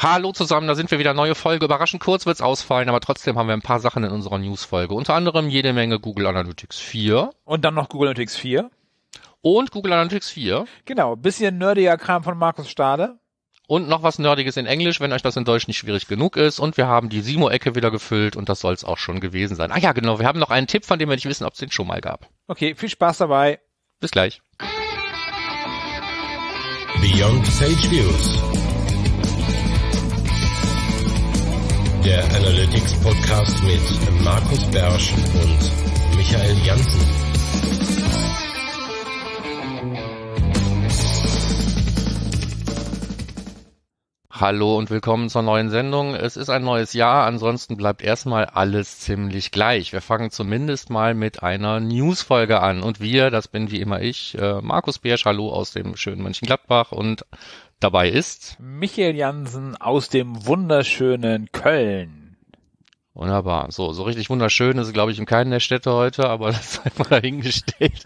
Hallo zusammen, da sind wir wieder. Neue Folge. Überraschend kurz wird's ausfallen, aber trotzdem haben wir ein paar Sachen in unserer Newsfolge. Unter anderem jede Menge Google Analytics 4. Und dann noch Google Analytics 4. Und Google Analytics 4. Genau, bisschen nerdiger Kram von Markus Stade. Und noch was Nerdiges in Englisch, wenn euch das in Deutsch nicht schwierig genug ist. Und wir haben die Simo-Ecke wieder gefüllt und das soll's auch schon gewesen sein. Ah ja, genau, wir haben noch einen Tipp, von dem wir nicht wissen, ob es den schon mal gab. Okay, viel Spaß dabei. Bis gleich. Beyond Sage Views. Der Analytics Podcast mit Markus Bersch und Michael Janssen. Hallo und willkommen zur neuen Sendung. Es ist ein neues Jahr, ansonsten bleibt erstmal alles ziemlich gleich. Wir fangen zumindest mal mit einer Newsfolge an. Und wir, das bin wie immer ich, äh, Markus Beersch, hallo aus dem schönen Mönchengladbach und dabei ist Michael Jansen aus dem wunderschönen Köln. Wunderbar. So, so richtig wunderschön ist es, glaube ich, in keinen der Städte heute, aber das sei mal dahingestellt.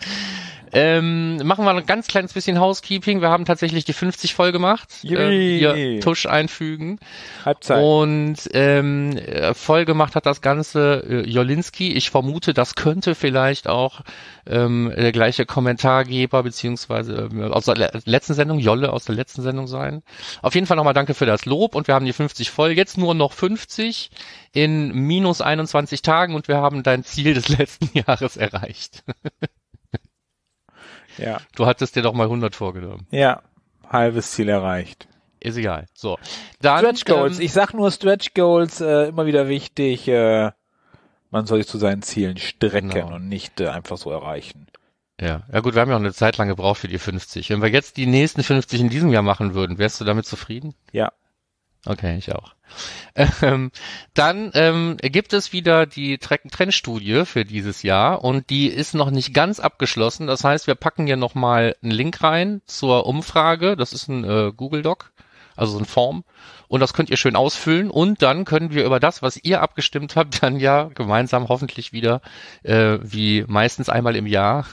Ähm, machen wir ein ganz kleines bisschen Housekeeping. Wir haben tatsächlich die 50 voll gemacht. Hier Tusch einfügen. Halbzeit. Und ähm, äh, voll gemacht hat das Ganze äh, Jolinski. Ich vermute, das könnte vielleicht auch ähm, der gleiche Kommentargeber beziehungsweise äh, aus der le letzten Sendung, Jolle aus der letzten Sendung sein. Auf jeden Fall nochmal danke für das Lob und wir haben die 50 voll. Jetzt nur noch 50 in minus 21 Tagen und wir haben dein Ziel des letzten Jahres erreicht. Ja. Du hattest dir doch mal 100 vorgenommen. Ja, halbes Ziel erreicht. Ist egal. So. Dann, Stretch Goals. Ähm, ich sag nur Stretch Goals, äh, immer wieder wichtig. Äh, man soll sich zu seinen Zielen strecken Genau. und nicht äh, einfach so erreichen. ja. ja gut, wir haben ja auch eine Zeit lang gebraucht für die 50. Wenn wir jetzt die nächsten 50 in diesem Jahr machen würden, wärst du damit zufrieden? Ja. Okay, ich auch. Ähm, dann ähm, gibt es wieder die Trend-Studie für dieses Jahr und die ist noch nicht ganz abgeschlossen. Das heißt, wir packen hier nochmal einen Link rein zur Umfrage. Das ist ein äh, Google Doc, also so ein Form. Und das könnt ihr schön ausfüllen und dann können wir über das, was ihr abgestimmt habt, dann ja gemeinsam hoffentlich wieder, äh, wie meistens einmal im Jahr,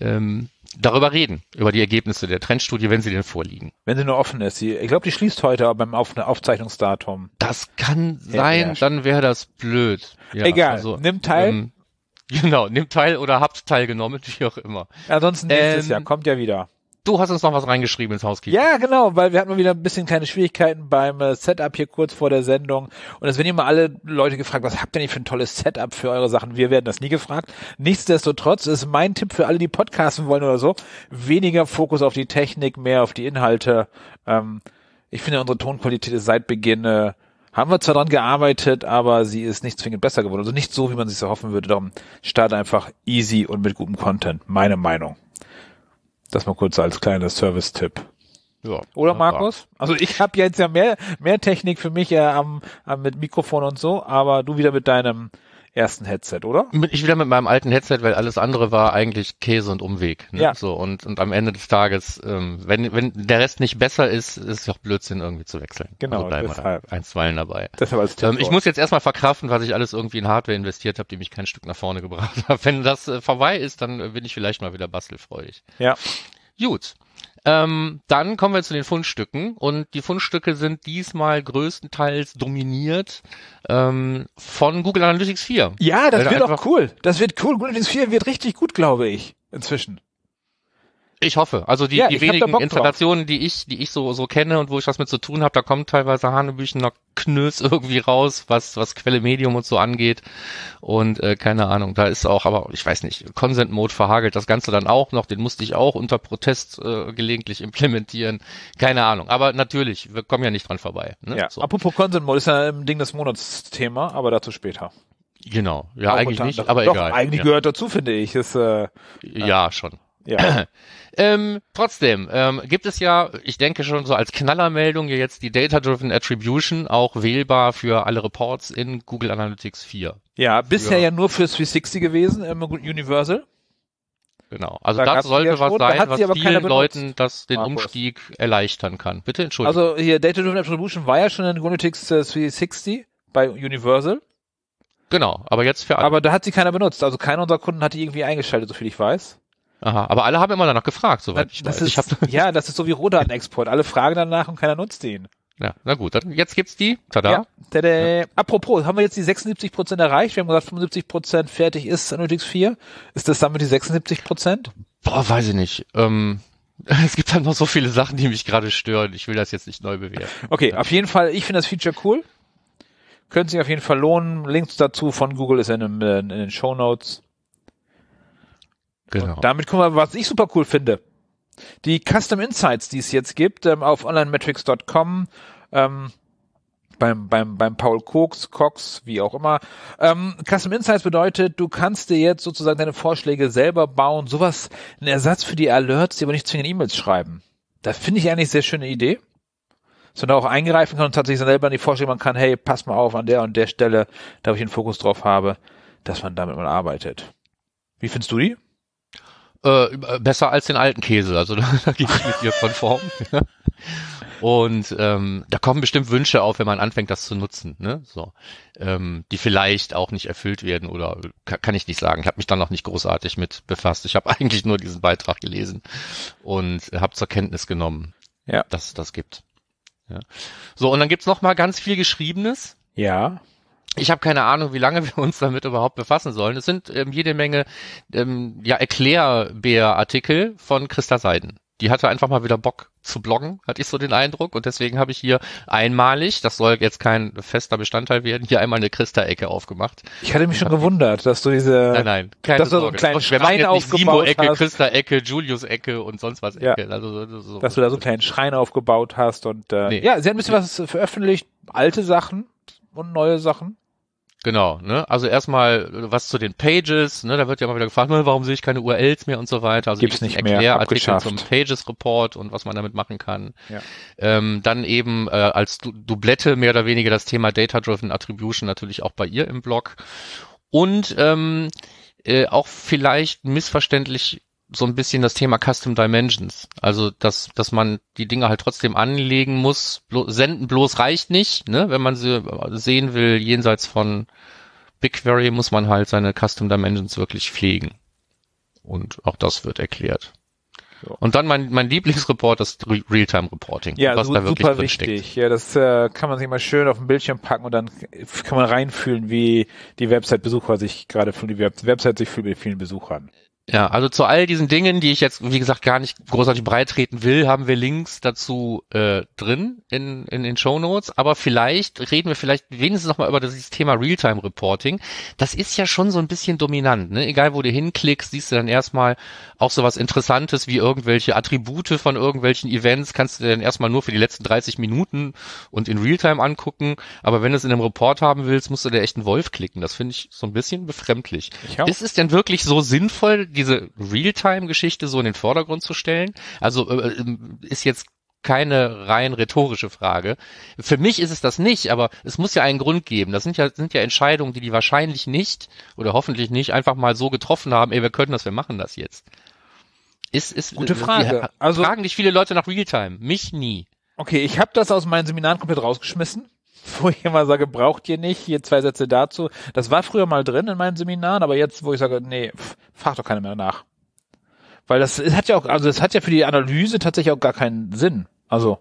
ähm, darüber reden, über die Ergebnisse der Trendstudie, wenn sie denn vorliegen. Wenn sie nur offen ist. Ich glaube, die schließt heute beim Auf Aufzeichnungsdatum. Das kann sein, ja. dann wäre das blöd. Ja, Egal, also, nimm teil. Ähm, genau, nimmt teil oder habt teilgenommen, wie auch immer. Ansonsten nächstes Ähm, Jahr, kommt ja wieder. Du hast uns noch was reingeschrieben ins Housekeeping. Ja, genau, weil wir hatten mal wieder ein bisschen kleine Schwierigkeiten beim äh, Setup hier kurz vor der Sendung. Und es werden immer alle Leute gefragt, was habt ihr denn für ein tolles Setup für eure Sachen? Wir werden das nie gefragt. Nichtsdestotrotz ist mein Tipp für alle, die podcasten wollen oder so, weniger Fokus auf die Technik, mehr auf die Inhalte. Ähm, ich finde, unsere Tonqualität ist seit Beginn, äh, haben wir zwar dran gearbeitet, aber sie ist nicht zwingend besser geworden. Also nicht so, wie man sich so hoffen würde. Darum starte einfach easy und mit gutem Content. Meine Meinung. Das mal kurz als kleiner Service-Tipp. Ja, Oder. Markus? Also ich habe jetzt ja mehr mehr Technik für mich äh, am, am mit Mikrofon und so, aber du wieder mit deinem ersten Headset, oder? Ich wieder mit meinem alten Headset, weil alles andere war eigentlich Käse und Umweg. Ne? Ja. So und und am Ende des Tages, ähm, wenn wenn der Rest nicht besser ist, ist es auch Blödsinn irgendwie zu wechseln. Genau, also bleiben wir deshalb. da einstweilen dabei. Deshalb als. Ähm, ich muss jetzt erstmal verkraften, was ich alles irgendwie in Hardware investiert habe, die mich kein Stück nach vorne gebracht hat. Wenn das äh, vorbei ist, dann äh, bin ich vielleicht mal wieder bastelfreudig. ja. Gut. Ähm, dann kommen wir zu den Fundstücken und die Fundstücke sind diesmal größtenteils dominiert ähm, von Google Analytics 4. ja, das Weil wird auch cool. Das wird cool. Google Analytics 4 wird richtig gut, glaube ich, inzwischen. Ich hoffe. Also die, Ja, die wenigen. Installationen, die ich, die ich so, so kenne und wo ich was mit zu tun habe, da kommt teilweise Hanebüchener Knös irgendwie raus, was, was Quelle Medium und so angeht. Und äh, keine Ahnung, da ist auch, aber ich weiß nicht, Consent Mode verhagelt das Ganze dann auch noch, den musste ich auch unter Protest äh, gelegentlich implementieren. Keine Ahnung. Aber natürlich, wir kommen ja nicht dran vorbei. Ne? Ja. So. Apropos Consent Mode ist ja ein Ding des Monats Thema, aber dazu später. Genau. Ja, Auch eigentlich nicht, aber Doch, egal. eigentlich ja. gehört dazu, finde ich. Ist, äh, ja, schon. Ja. Ähm, trotzdem ähm, gibt es ja, ich denke schon so als Knallermeldung jetzt die Data-Driven Attribution auch wählbar für alle Reports in Google Analytics 4. ja, bisher Ja. ja nur für 360 gewesen, im Universal. Genau. Also Da das sollte was da sein, was vielen. Leuten das den Markus. Umstieg erleichtern kann. Bitte entschuldigung. Also hier Data Driven Attribution war ja schon in Google Analytics äh, 360 bei Universal, genau, aber jetzt für alle. aber da hat sie keiner benutzt. Also keiner unserer Kunden hat die irgendwie eingeschaltet, soviel ich weiß. Aha, aber alle haben immer danach gefragt, soweit ich das weiß. ist, ich ja, das ist so wie Rohdatenexport. Alle fragen danach und keiner nutzt ihn. Ja, na gut, dann jetzt gibt's die. Tada. Ja. Tada. Apropos, haben wir jetzt die 76 Prozent erreicht? Wir haben gesagt, 75 Prozent fertig ist Analytics 4. Ist das damit die 76 Prozent? Boah, weiß ich nicht. Ähm, es gibt halt noch so viele Sachen, die mich gerade stören. Ich will das jetzt nicht neu bewerten. Okay, auf jeden Fall, ich finde das Feature cool. Könnte sich auf jeden Fall lohnen. Links dazu von Google ist in, dem, in den Show Notes. Genau. Und damit gucken wir, was ich super cool finde. Die Custom Insights, die es jetzt gibt, ähm, auf onlinemetrics.com, ähm, beim, beim, beim Paul Cox, Cox, wie auch immer. Ähm, Custom Insights bedeutet, du kannst dir jetzt sozusagen deine Vorschläge selber bauen, sowas, ein Ersatz für die Alerts, die aber nicht zwingend E-Mails schreiben. Das finde ich eigentlich sehr schöne Idee. Sondern auch eingreifen kann und tatsächlich selber in die Vorschläge man kann, hey, pass mal auf an der und der Stelle, da ich einen Fokus drauf habe, dass man damit mal arbeitet. Wie findest du die? Äh, besser als den alten Käse, also da, da gehe ich mit dir konform. Und ähm, da kommen bestimmt Wünsche auf, wenn man anfängt, das zu nutzen, ne? So, ähm, die vielleicht auch nicht erfüllt werden oder kann, kann ich nicht sagen. Ich habe mich da noch nicht großartig mit befasst. Ich habe eigentlich nur diesen Beitrag gelesen und habe zur Kenntnis genommen, Ja. dass es das gibt. Ja. So und dann gibt's noch mal ganz viel Geschriebenes. Ja. Ich habe keine Ahnung, wie lange wir uns damit überhaupt befassen sollen. Es sind ähm, jede Menge ähm, ja, Erklärbär-Artikel von Christa Seiden. Die hatte einfach mal wieder Bock zu bloggen, hatte ich so den Eindruck. Und deswegen habe ich hier einmalig, das soll jetzt kein fester Bestandteil werden, hier einmal eine Christa-Ecke aufgemacht. Ich hatte mich schon gewundert, dass du diese, Nein, nein, keine dass du so einen kleinen Schrein aufgebaut Simo-Ecke, hast. Christa-Ecke, Julius-Ecke und sonst was Ja. Ecke. Also, so, so. dass du da so einen kleinen Schrein aufgebaut hast und äh, Nee. ja, sie hat ein bisschen was veröffentlicht, alte Sachen und neue Sachen. Genau, ne? Also erstmal was zu den Pages, ne? Da wird ja immer wieder gefragt, "Ne, warum sehe ich keine URLs mehr und so weiter. Also Gibt's nicht mehr, Erklärartikel abgeschafft. zum Pages Report und was man damit machen kann. Ja. Ähm, dann eben äh, als du Doublette mehr oder weniger das Thema Data-Driven Attribution natürlich auch bei ihr im Blog. Und ähm, äh, auch vielleicht missverständlich so ein bisschen das Thema Custom Dimensions. Also, dass, dass man die Dinge halt trotzdem anlegen muss. Blo senden bloß reicht nicht, ne? Wenn man sie sehen will, jenseits von BigQuery muss man halt seine Custom Dimensions wirklich pflegen. Und auch das wird erklärt. So. Und dann mein, mein Lieblingsreport, das Re- Realtime Reporting. Ja, was su da wirklich super steckt. wichtig. Ja, das äh, kann man sich mal schön auf dem Bildschirm packen und dann kann man reinfühlen, wie die Website-Besucher sich gerade fühlen, die Web Website sich fühlt mit vielen Besuchern. Ja, also zu all diesen Dingen, die ich jetzt, wie gesagt, gar nicht großartig breit treten will, haben wir Links dazu äh, drin in, in den Show Notes. Aber vielleicht reden wir vielleicht wenigstens nochmal über dieses Thema Realtime Reporting. Das ist ja schon so ein bisschen dominant. Ne? Egal, wo du hinklickst, siehst du dann erstmal auch so was Interessantes wie irgendwelche Attribute von irgendwelchen Events. Kannst du dir dann erstmal nur für die letzten 30 Minuten und in Realtime angucken. Aber wenn du es in einem Report haben willst, musst du dir echt einen Wolf klicken. Das finde ich so ein bisschen befremdlich. Ist es denn wirklich so sinnvoll, diese Realtime-Geschichte so in den Vordergrund zu stellen? Also äh, äh, ist jetzt keine rein rhetorische Frage. Für mich ist es das nicht, aber es muss ja einen Grund geben. Das sind ja, sind ja Entscheidungen, die die wahrscheinlich nicht oder hoffentlich nicht einfach mal so getroffen haben, ey, wir können das, wir machen das jetzt. Ist, ist, Gute äh, Frage. die- Also- fragen dich viele Leute nach Realtime. Mich nie. Okay, ich habe das aus meinen Seminaren komplett rausgeschmissen, wo ich immer sage, braucht ihr nicht, hier zwei Sätze dazu. Das war früher mal drin in meinen Seminaren, aber jetzt, wo ich sage, nee, pff, fragt doch keiner mehr nach. Weil das es hat ja auch, also es hat ja für die Analyse tatsächlich auch gar keinen Sinn. Also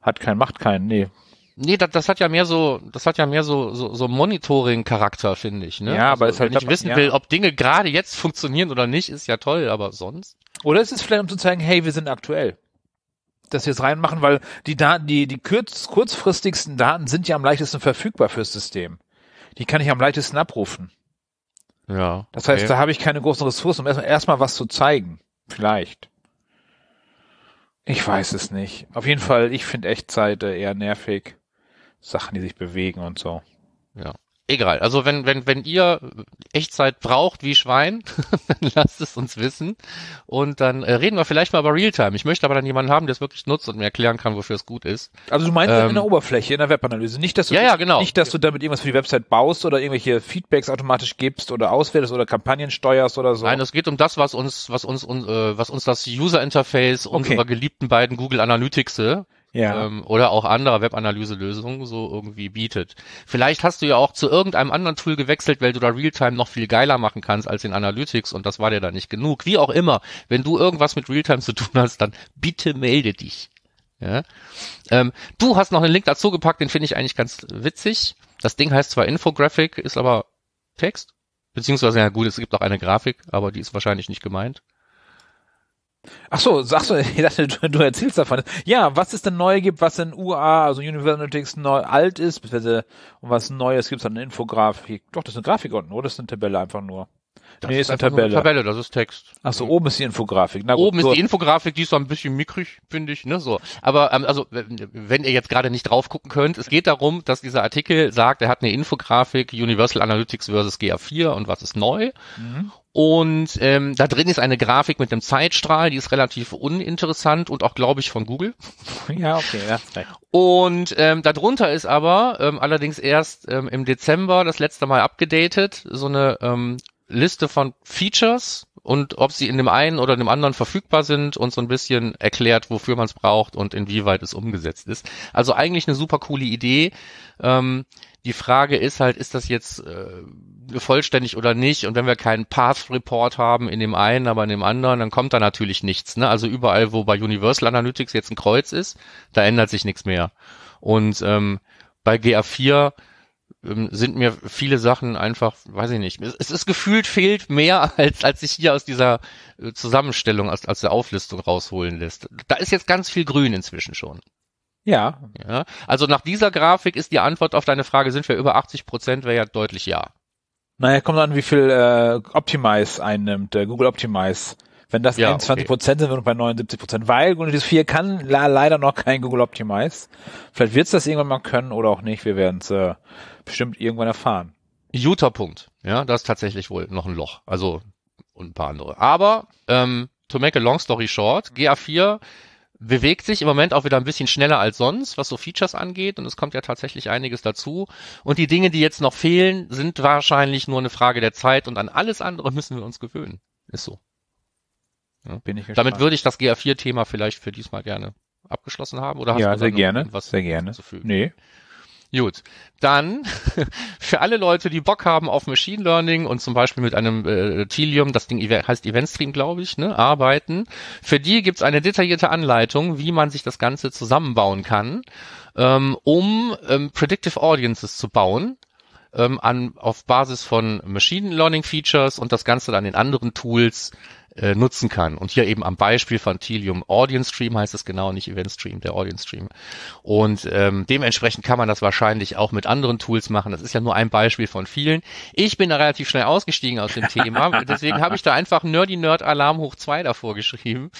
hat keinen, macht keinen, nee. Nee, das, das hat ja mehr so, das hat ja mehr so, so, so Monitoring-Charakter, finde ich. Ne? Ja, aber ist halt- wenn ich wissen ja. will, ob Dinge gerade jetzt funktionieren oder nicht, ist ja toll, aber sonst. Oder es ist vielleicht, um zu zeigen, hey, wir sind aktuell. Dass wir es reinmachen, weil die Daten, die, die kurz, kurzfristigsten Daten sind ja am leichtesten verfügbar fürs System. Die kann ich am leichtesten abrufen. Ja. Das heißt, da habe ich keine großen Ressourcen, um erstmal erstmal was zu zeigen. Vielleicht. Ich weiß es nicht. Auf jeden Fall, ich finde Echtzeit äh, eher nervig. Sachen, die sich bewegen und so. Ja. Egal. Also wenn, wenn, wenn ihr Echtzeit braucht wie Schwein, dann lasst es uns wissen. Und dann äh, reden wir vielleicht mal über Realtime. Ich möchte aber dann jemanden haben, der es wirklich nutzt und mir erklären kann, wofür es gut ist. Also du meinst Ähm, in der Oberfläche, in der Webanalyse. Nicht, dass du, Ja, ja, genau. nicht, dass du damit irgendwas für die Website baust oder irgendwelche Feedbacks automatisch gibst oder auswählst oder Kampagnen steuerst oder so. Nein, es geht um das, was uns, was uns, un, äh, was uns das User Interface unserer geliebten beiden Google Analytics ja. ähm, oder auch anderer Webanalyse-Lösungen so irgendwie bietet. Vielleicht hast du ja auch zu irgendeinem anderen Tool gewechselt, weil du da Realtime noch viel geiler machen kannst als in Analytics und das war dir da nicht genug. Wie auch immer, wenn du irgendwas mit Realtime zu tun hast, dann bitte melde dich. Ja. Ähm, du hast noch einen Link dazu gepackt, den finde ich eigentlich ganz witzig. Das Ding heißt zwar Infographic, ist aber Text. Beziehungsweise, ja gut, es gibt auch eine Grafik, aber die ist wahrscheinlich nicht gemeint. Ach so, sagst du, ich dachte, du, du erzählst davon. Ja, was es denn neu gibt, was in UA, also Universal Analytics neu alt ist, beziehungsweise und was Neues gibt es an Infografik. Doch, das ist eine Grafik unten, oder? Das ist eine Tabelle einfach nur. Das Nee, ist ist eine einfach nur Tabelle. Tabelle, das ist Text. Ach so, oben ist die Infografik. Na gut, Oben so. ist die Infografik, die ist so ein bisschen mickrig, finde ich, ne, so. Aber, ähm, also, wenn wenn ihr jetzt gerade nicht drauf gucken könnt, es geht darum, dass dieser Artikel sagt, er hat eine Infografik, Universal Analytics versus GA4 und was ist neu. Mhm. Und ähm, da drin ist eine Grafik mit einem Zeitstrahl, die ist relativ uninteressant und auch, glaube ich, von Google. Ja, okay, ja. Und ähm, darunter ist aber ähm, allerdings erst ähm, im Dezember das letzte Mal abgedatet, so eine ähm, Liste von Features und ob sie in dem einen oder dem anderen verfügbar sind und so ein bisschen erklärt, wofür man es braucht und inwieweit es umgesetzt ist. Also eigentlich eine super coole Idee. Ähm, die Frage ist halt, ist das jetzt äh, vollständig oder nicht? Und wenn wir keinen Path Report haben in dem einen, aber in dem anderen, dann kommt da natürlich nichts. Ne? Also überall, wo bei Universal Analytics jetzt ein Kreuz ist, da ändert sich nichts mehr. Und ähm, bei GA4 ähm, sind mir viele Sachen einfach, weiß ich nicht, es ist gefühlt fehlt mehr, als, als sich hier aus dieser äh, Zusammenstellung, aus, aus der Auflistung rausholen lässt. Da ist jetzt ganz viel Grün inzwischen schon. Ja, Ja? Also nach dieser Grafik ist die Antwort auf deine Frage, sind wir über 80 Prozent, wäre ja deutlich ja. Naja, kommt an, wie viel äh, Optimize einnimmt, äh, Google Optimize. Wenn das Ja, 21 Prozent sind, sind wir bei 79 Prozent, weil Google 4 kann la leider noch kein Google Optimize. Vielleicht wird es das irgendwann mal können oder auch nicht. Wir werden es äh, bestimmt irgendwann erfahren. Guter Punkt. Ja, da ist tatsächlich wohl noch ein Loch. Also und ein paar andere. Aber ähm, to make a long story short, GA4 bewegt sich im Moment auch wieder ein bisschen schneller als sonst, was so Features angeht. Und es kommt ja tatsächlich einiges dazu. Und die Dinge, die jetzt noch fehlen, sind wahrscheinlich nur eine Frage der Zeit. Und an alles andere müssen wir uns gewöhnen. Ist so. Bin ich gespannt. Damit würde ich das GA4-Thema vielleicht für diesmal gerne abgeschlossen haben. Oder hast ja, du sehr gerne, irgendwas sehr gerne. hinzufügen? Nee. Gut, dann für alle Leute, die Bock haben auf Machine Learning und zum Beispiel mit einem äh, Tilium, das Ding heißt Eventstream, glaube ich, ne, arbeiten, für die gibt's eine detaillierte Anleitung, wie man sich das Ganze zusammenbauen kann, ähm, um ähm, Predictive Audiences zu bauen ähm, an, auf Basis von Machine Learning Features und das Ganze dann in anderen Tools äh, nutzen kann. Und hier eben am Beispiel von Tilium Audience Stream heißt es genau, nicht Event Stream, der Audience Stream. Und ähm, dementsprechend kann man das wahrscheinlich auch mit anderen Tools machen. Das ist ja nur ein Beispiel von vielen. Ich bin da relativ schnell ausgestiegen aus dem Thema, deswegen habe ich da einfach Nerdy Nerd Alarm hoch zwei davor geschrieben.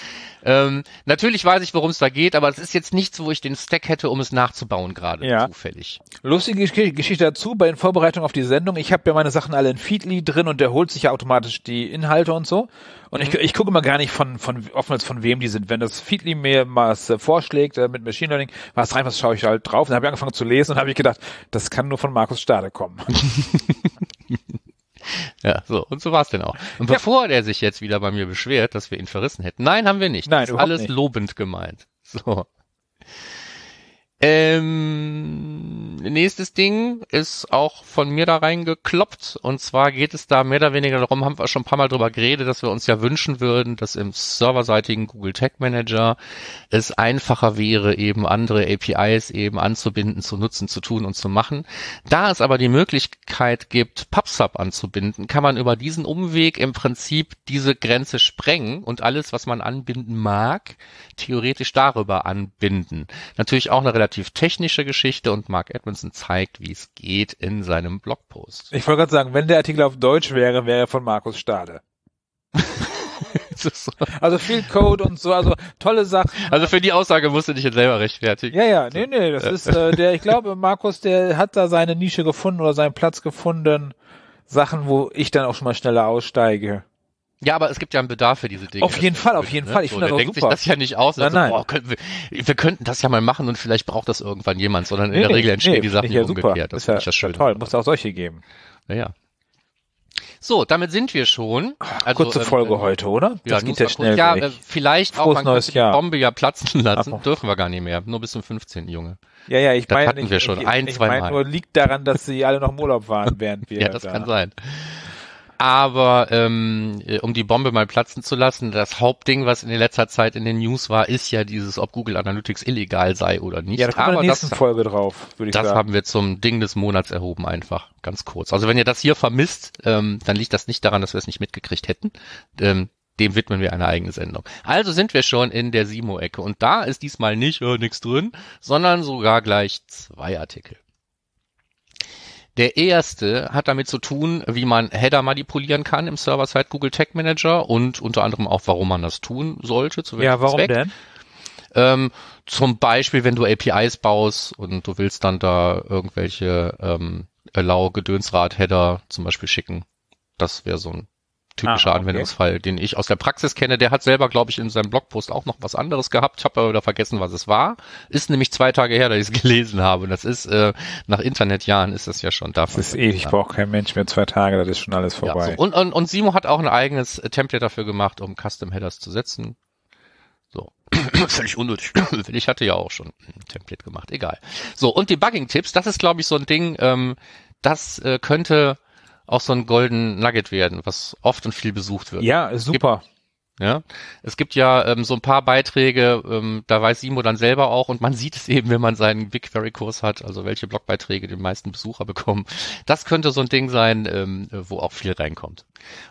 Ähm, natürlich weiß ich, worum es da geht, aber es ist jetzt nichts, wo ich den Stack hätte, um es nachzubauen gerade Ja. zufällig. Lustige Gesch- Geschichte dazu, bei den Vorbereitungen auf die Sendung, ich habe ja meine Sachen alle in Feedly drin und der holt sich ja automatisch die Inhalte und so. Und ich, ich gucke mal gar nicht von, von oftmals von wem die sind. Wenn das Feedly mir was äh, vorschlägt äh, mit Machine Learning, was rein, was schaue ich halt drauf. Dann habe ich angefangen zu lesen und habe ich gedacht, das kann nur von Markus Stade kommen. Ja, so, und so war's denn auch. Und bevor der sich jetzt wieder bei mir beschwert, dass wir ihn verrissen hätten. Nein, haben wir nicht. Nein, das ist alles nicht. lobend gemeint. So. Ähm, nächstes Ding ist auch von mir da reingekloppt. Und zwar geht es da mehr oder weniger darum, haben wir schon ein paar Mal drüber geredet, dass wir uns ja wünschen würden, dass im serverseitigen Google Tag Manager es einfacher wäre, eben andere APIs eben anzubinden, zu nutzen, zu tun und zu machen. Da es aber die Möglichkeit gibt, PubSub anzubinden, kann man über diesen Umweg im Prinzip diese Grenze sprengen und alles, was man anbinden mag, theoretisch darüber anbinden. Natürlich auch eine relativ technische Geschichte und Mark Edmondson zeigt, wie es geht in seinem Blogpost. Ich wollte gerade sagen, wenn der Artikel auf Deutsch wäre, wäre er von Markus Stade. So. Also viel Code und so, also tolle Sachen. Also für die Aussage musst du dich jetzt selber rechtfertigen. Ja, ja, nee, nee, das ist äh, der, ich glaube, Markus, der hat da seine Nische gefunden oder seinen Platz gefunden. Sachen, wo ich dann auch schon mal schneller aussteige. Ja, aber es gibt ja einen Bedarf für diese Dinge. Auf jeden Fall, auf jeden ne? Fall. Ich so, finde das auch denkt super. sich das ja nicht aus. Nein, also, nein. Boah, können wir, wir könnten das ja mal machen und vielleicht braucht das irgendwann jemand, sondern in Nee, der Regel entstehen nee, die Sachen ja umgekehrt. Das ist ja, ich das schön. toll, muss auch solche geben. Naja. So, damit sind wir schon. Also, Kurze ähm, Folge ähm, heute, oder? Ja, Das muss geht ja schnell ja, äh, vielleicht auch, Frohes man neues könnte die Jahr. Bombe ja platzen lassen. Ach so. Dürfen wir gar nicht mehr. Nur bis zum 15. Junge. Ja, ja, ich meine, hatten ich, wir schon ich, ein, ich zwei Mal. nur liegt daran, dass sie alle noch im Urlaub waren, während wir Ja, das da. kann sein. Aber ähm, äh, um die Bombe mal platzen zu lassen, das Hauptding, was in der letzter Zeit in den News war, ist ja dieses, ob Google Analytics illegal sei oder nicht. Ja, da wir in der nächsten das, Folge drauf, würde ich das sagen. haben wir zum Ding des Monats erhoben, einfach ganz kurz. Also wenn ihr das hier vermisst, ähm, dann liegt das nicht daran, dass wir es nicht mitgekriegt hätten. Ähm, dem widmen wir eine eigene Sendung. Also sind wir schon in der Simo-Ecke und da ist diesmal nicht äh, nichts drin, sondern sogar gleich zwei Artikel. Der erste hat damit zu tun, wie man Header manipulieren kann im Server-Side Google Tag Manager und unter anderem auch, warum man das tun sollte. Zu Ja, warum Zweck. denn? Ähm, zum Beispiel, wenn du APIs baust und du willst dann da irgendwelche ähm, Allow-Gedönsrad-Header zum Beispiel schicken. Das wäre so ein typischer Ah, okay. Anwendungsfall, den ich aus der Praxis kenne. Der hat selber, glaube ich, in seinem Blogpost auch noch was anderes gehabt. Ich habe aber wieder vergessen, was es war. Ist nämlich zwei Tage her, dass ich es gelesen habe. Und das ist, äh, nach Internetjahren ist das ja schon da. Das ist ewig, braucht kein Mensch mehr zwei Tage, das ist schon alles Ja, vorbei. so. und, und, und Simo hat auch ein eigenes äh, Template dafür gemacht, um Custom Headers zu setzen. So. Völlig unnötig. Ich hatte ja auch schon ein Template gemacht. Egal. So, und Debugging-Tipps, das ist, glaube ich, so ein Ding, ähm, das äh, könnte auch so ein Golden Nugget werden, was oft und viel besucht wird. ja, super. Ja, es gibt ja ähm, so ein paar Beiträge, ähm, da weiß Simo dann selber auch und man sieht es eben, wenn man seinen BigQuery-Kurs hat, also welche Blogbeiträge den meisten Besucher bekommen. Das könnte so ein Ding sein, ähm, wo auch viel reinkommt.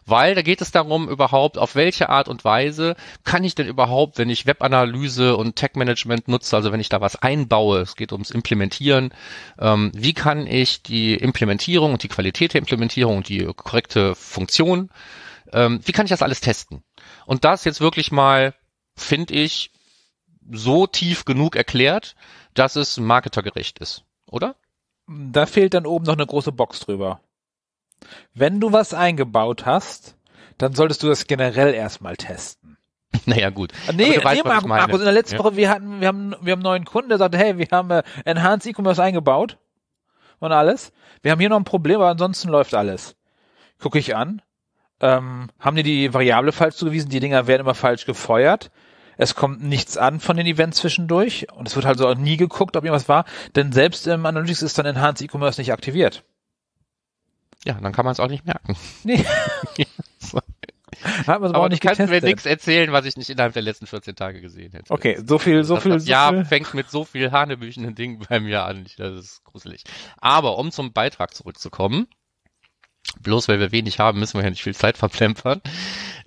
Weil da geht es darum, überhaupt, auf welche Art und Weise kann ich denn überhaupt, wenn ich Webanalyse und Tech-Management nutze, also wenn ich da was einbaue, es geht ums Implementieren, ähm, wie kann ich die Implementierung und die Qualität der Implementierung und die korrekte Funktion, ähm, wie kann ich das alles testen? Und das jetzt wirklich mal, finde ich, so tief genug erklärt, dass es marketergerecht ist, oder? Da fehlt dann oben noch eine große Box drüber. Wenn du was eingebaut hast, dann solltest du das generell erstmal testen. Naja, gut. Nee, Aber du weißt, nee Markus. Markus, in der letzten Ja. Woche, wir hatten, wir haben, wir haben einen neuen Kunden, der sagte, hey, wir haben äh, Enhanced E-Commerce eingebaut und alles. Wir haben hier noch ein Problem, aber ansonsten läuft alles. Gucke ich an. Ähm, haben die die Variable falsch zugewiesen? Die Dinger werden immer falsch gefeuert. Es kommt nichts an von den Events zwischendurch und es wird halt so auch nie geguckt, ob irgendwas war, denn selbst im Analytics ist dann Enhanced E-Commerce nicht aktiviert. Ja, dann kann man es auch nicht merken. Nee. Hat man es aber Aber auch nicht kannst mir nichts erzählen, was ich nicht innerhalb der letzten 14 Tage gesehen hätte. Okay, so viel, so das, viel, das so viel. fängt mit so viel hanebüchenden Dingen bei mir an. Das ist gruselig. Aber um zum Beitrag zurückzukommen, bloß weil wir wenig haben, müssen wir ja nicht viel Zeit verplempern.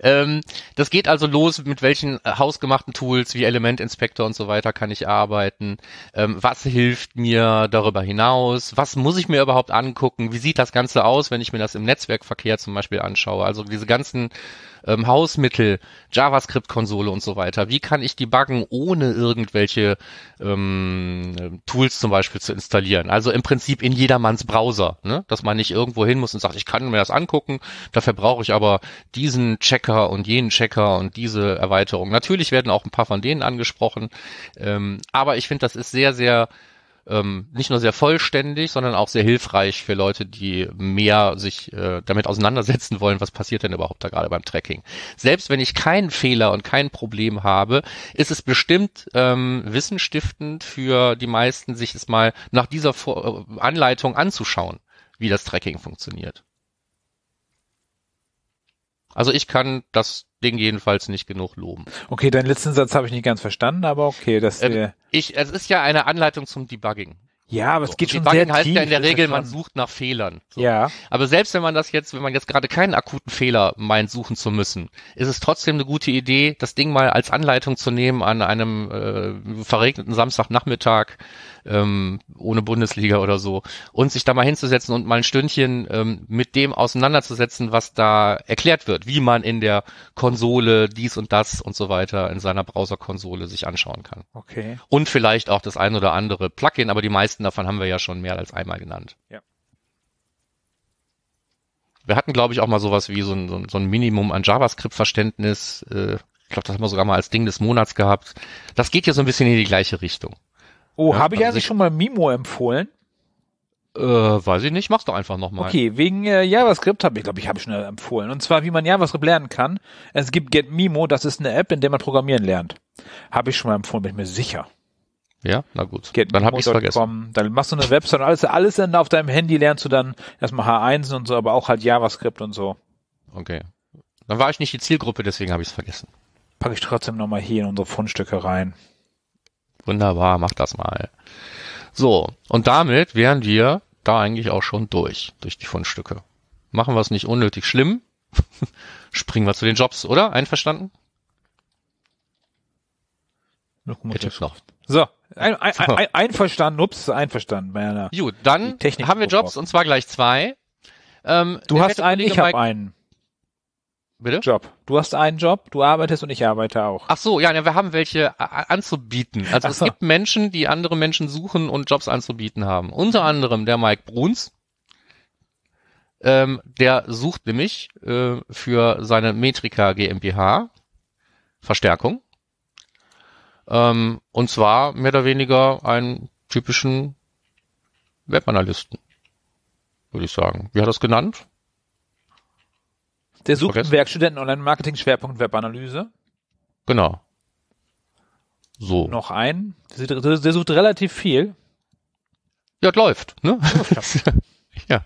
Ähm, das geht also los, mit welchen äh, hausgemachten Tools wie Element Inspector und so weiter kann ich arbeiten. Ähm, was hilft mir darüber hinaus? Was muss ich mir überhaupt angucken? Wie sieht das Ganze aus, wenn ich mir das im Netzwerkverkehr zum Beispiel anschaue? Also diese ganzen ähm, Hausmittel, JavaScript-Konsole und so weiter. Wie kann ich debuggen, ohne irgendwelche ähm, Tools zum Beispiel zu installieren? Also im Prinzip in jedermanns Browser, ne? dass man nicht irgendwo hin muss und sagt, ich kann mir das angucken, dafür brauche ich aber diesen Checker und jenen Checker und diese Erweiterung. Natürlich werden auch ein paar von denen angesprochen, ähm, aber ich finde, das ist sehr, sehr ähm, nicht nur sehr vollständig, sondern auch sehr hilfreich für Leute, die mehr sich äh, damit auseinandersetzen wollen, was passiert denn überhaupt da gerade beim Tracking. Selbst wenn ich keinen Fehler und kein Problem habe, ist es bestimmt ähm, wissenstiftend für die meisten, sich es mal nach dieser Vor äh, Anleitung anzuschauen, wie das Tracking funktioniert. Also ich kann das Ding jedenfalls nicht genug loben. Okay, deinen letzten Satz habe ich nicht ganz verstanden, aber okay, das Ähm, äh, Ich, es ist ja eine Anleitung zum Debugging. ja, aber es geht schon Debugging sehr heißt tief. ja in der Regel, man sucht nach Fehlern. So. Ja, Aber selbst wenn man das jetzt, wenn man jetzt gerade keinen akuten Fehler meint, suchen zu müssen, ist es trotzdem eine gute Idee, das Ding mal als Anleitung zu nehmen an einem äh, verregneten Samstagnachmittag ähm, ohne Bundesliga oder so und sich da mal hinzusetzen und mal ein Stündchen ähm, mit dem auseinanderzusetzen, was da erklärt wird, wie man in der Konsole dies und das und so weiter in seiner Browserkonsole sich anschauen kann. okay. Und vielleicht auch das ein oder andere Plugin, aber die meisten davon haben wir ja schon mehr als einmal genannt. Ja. Wir hatten, glaube ich, auch mal sowas wie so ein, so ein, so ein Minimum an JavaScript-Verständnis. Äh, ich glaube, das haben wir sogar mal als Ding des Monats gehabt. Das geht ja so ein bisschen in die gleiche Richtung. Oh, Ja, habe ich also eigentlich schon mal Mimo empfohlen? Äh, weiß ich nicht, mach's doch einfach nochmal. Okay, wegen äh, JavaScript habe ich, glaube ich, habe ich schon empfohlen. Und zwar, wie man JavaScript lernen kann. Es gibt GetMimo, das ist eine App, in der man programmieren lernt. Habe ich schon mal empfohlen, bin ich mir sicher. Ja, na gut. Dann habe ich's vergessen. Dann machst du eine Website und alles, alles dann auf deinem Handy lernst du dann erstmal H1 und so, aber auch halt JavaScript und so. Okay. Dann war ich nicht die Zielgruppe, deswegen habe ich es vergessen. Packe ich trotzdem nochmal hier in unsere Fundstücke rein. Wunderbar, mach das mal. So, und damit wären wir da eigentlich auch schon durch, durch die Fundstücke. Machen wir es nicht unnötig schlimm. Springen wir zu den Jobs, oder? Einverstanden? Lokomotiv noch. So, ein, ein, ein, einverstanden, ups, einverstanden, Werner. Gut, dann haben wir Jobs und zwar gleich zwei. Ähm, du hast einen, ich habe einen. Bitte? Job. Du hast einen Job, du arbeitest und ich arbeite auch. Ach so, ja, wir haben welche anzubieten. Also so. es gibt Menschen, die andere Menschen suchen und Jobs anzubieten haben. Unter anderem der Mike Bruns. Ähm, der sucht nämlich äh, für seine Metrika GmbH Verstärkung. Ähm, und zwar mehr oder weniger einen typischen Webanalysten, würde ich sagen. Wie hat er das genannt? Der sucht einen Werkstudenten Online-Marketing Schwerpunkt Webanalyse. Genau. So. Noch einen. Der, der sucht relativ viel. Ja, läuft, ne? ja.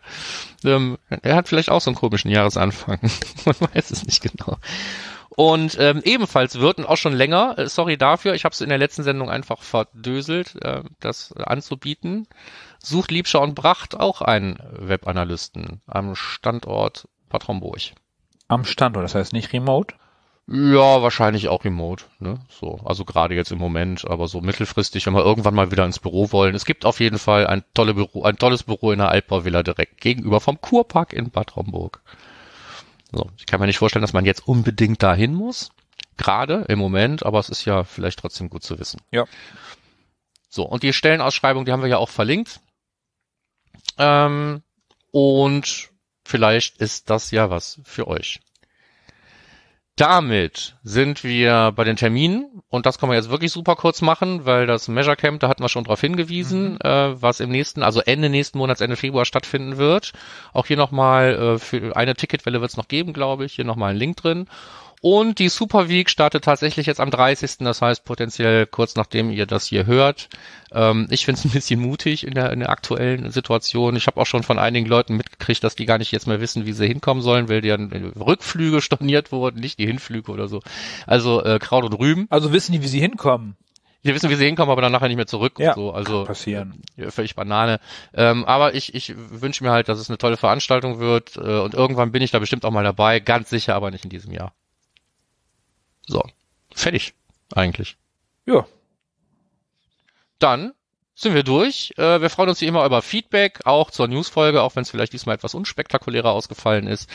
Ähm, er hat vielleicht auch so einen komischen Jahresanfang. Man weiß es nicht genau. Und ähm, ebenfalls wird, und auch schon länger, äh, sorry dafür, ich habe es in der letzten Sendung einfach verdöselt, äh, das anzubieten, sucht Liebscher und Bracht auch einen Webanalysten am Standort Bad Homburg. Am Standort, das heißt nicht remote? Ja, wahrscheinlich auch remote. Ne? So, also gerade jetzt im Moment, aber so mittelfristig, wenn wir irgendwann mal wieder ins Büro wollen. Es gibt auf jeden Fall ein, tolle Büro, ein tolles Büro in der Altbauvilla direkt gegenüber vom Kurpark in Bad Homburg. So, ich kann mir nicht vorstellen, dass man jetzt unbedingt dahin muss. Gerade im Moment, aber es ist ja vielleicht trotzdem gut zu wissen. Ja. So, und die Stellenausschreibung, die haben wir ja auch verlinkt. Ähm, und vielleicht ist das ja was für euch. Damit sind wir bei den Terminen und das kann man jetzt wirklich super kurz machen, weil das Measure Camp, da hatten wir schon darauf hingewiesen, mhm. äh, was im nächsten, also Ende nächsten Monats, Ende Februar stattfinden wird. Auch hier nochmal, äh, für eine Ticketwelle wird es noch geben, glaube ich, hier nochmal ein Link drin. Und die Super Week startet tatsächlich jetzt am 30. Das heißt potenziell kurz nachdem ihr das hier hört. Ähm, ich finde es ein bisschen mutig in der, in der aktuellen Situation. Ich habe auch schon von einigen Leuten mitgekriegt, dass die gar nicht jetzt mehr wissen, wie sie hinkommen sollen, weil deren Rückflüge storniert wurden, nicht die Hinflüge oder so. Also äh, Kraut und Rüben. Also wissen die, wie sie hinkommen. Die wissen, wie sie hinkommen, aber dann nachher nicht mehr zurück. Ja, so. Also passieren. Ja, völlig Banane. Ähm, aber ich, ich wünsche mir halt, dass es eine tolle Veranstaltung wird äh, und irgendwann bin ich da bestimmt auch mal dabei. Ganz sicher, aber nicht in diesem Jahr. So, fertig eigentlich. Ja. Dann sind wir durch. Äh, wir freuen uns wie immer über Feedback, auch zur Newsfolge, auch wenn es vielleicht diesmal etwas unspektakulärer ausgefallen ist.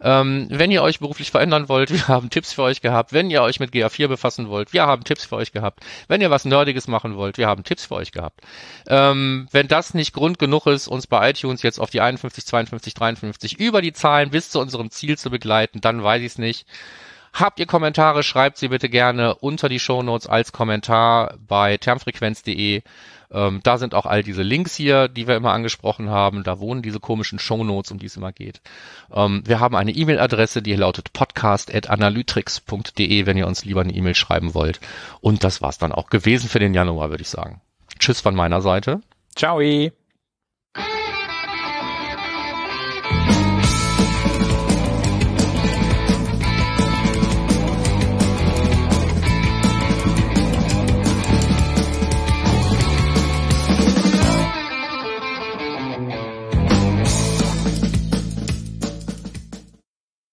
Ähm, wenn ihr euch beruflich verändern wollt, wir haben Tipps für euch gehabt. Wenn ihr euch mit GA4 befassen wollt, wir haben Tipps für euch gehabt. Wenn ihr was Nerdiges machen wollt, wir haben Tipps für euch gehabt. Ähm, wenn das nicht Grund genug ist, uns bei iTunes jetzt auf die 51, 52, 53 über die Zahlen bis zu unserem Ziel zu begleiten, dann weiß ich es nicht. Habt ihr Kommentare, schreibt sie bitte gerne unter die Shownotes als Kommentar bei termfrequenz.de. Ähm, da sind auch all diese Links hier, die wir immer angesprochen haben. Da wohnen diese komischen Shownotes, um die es immer geht. Ähm, wir haben eine E-Mail-Adresse, die lautet podcast.analytrix.de, wenn ihr uns lieber eine E-Mail schreiben wollt. Und das war's dann auch gewesen für den Januar, würde ich sagen. Tschüss von meiner Seite. Ciao.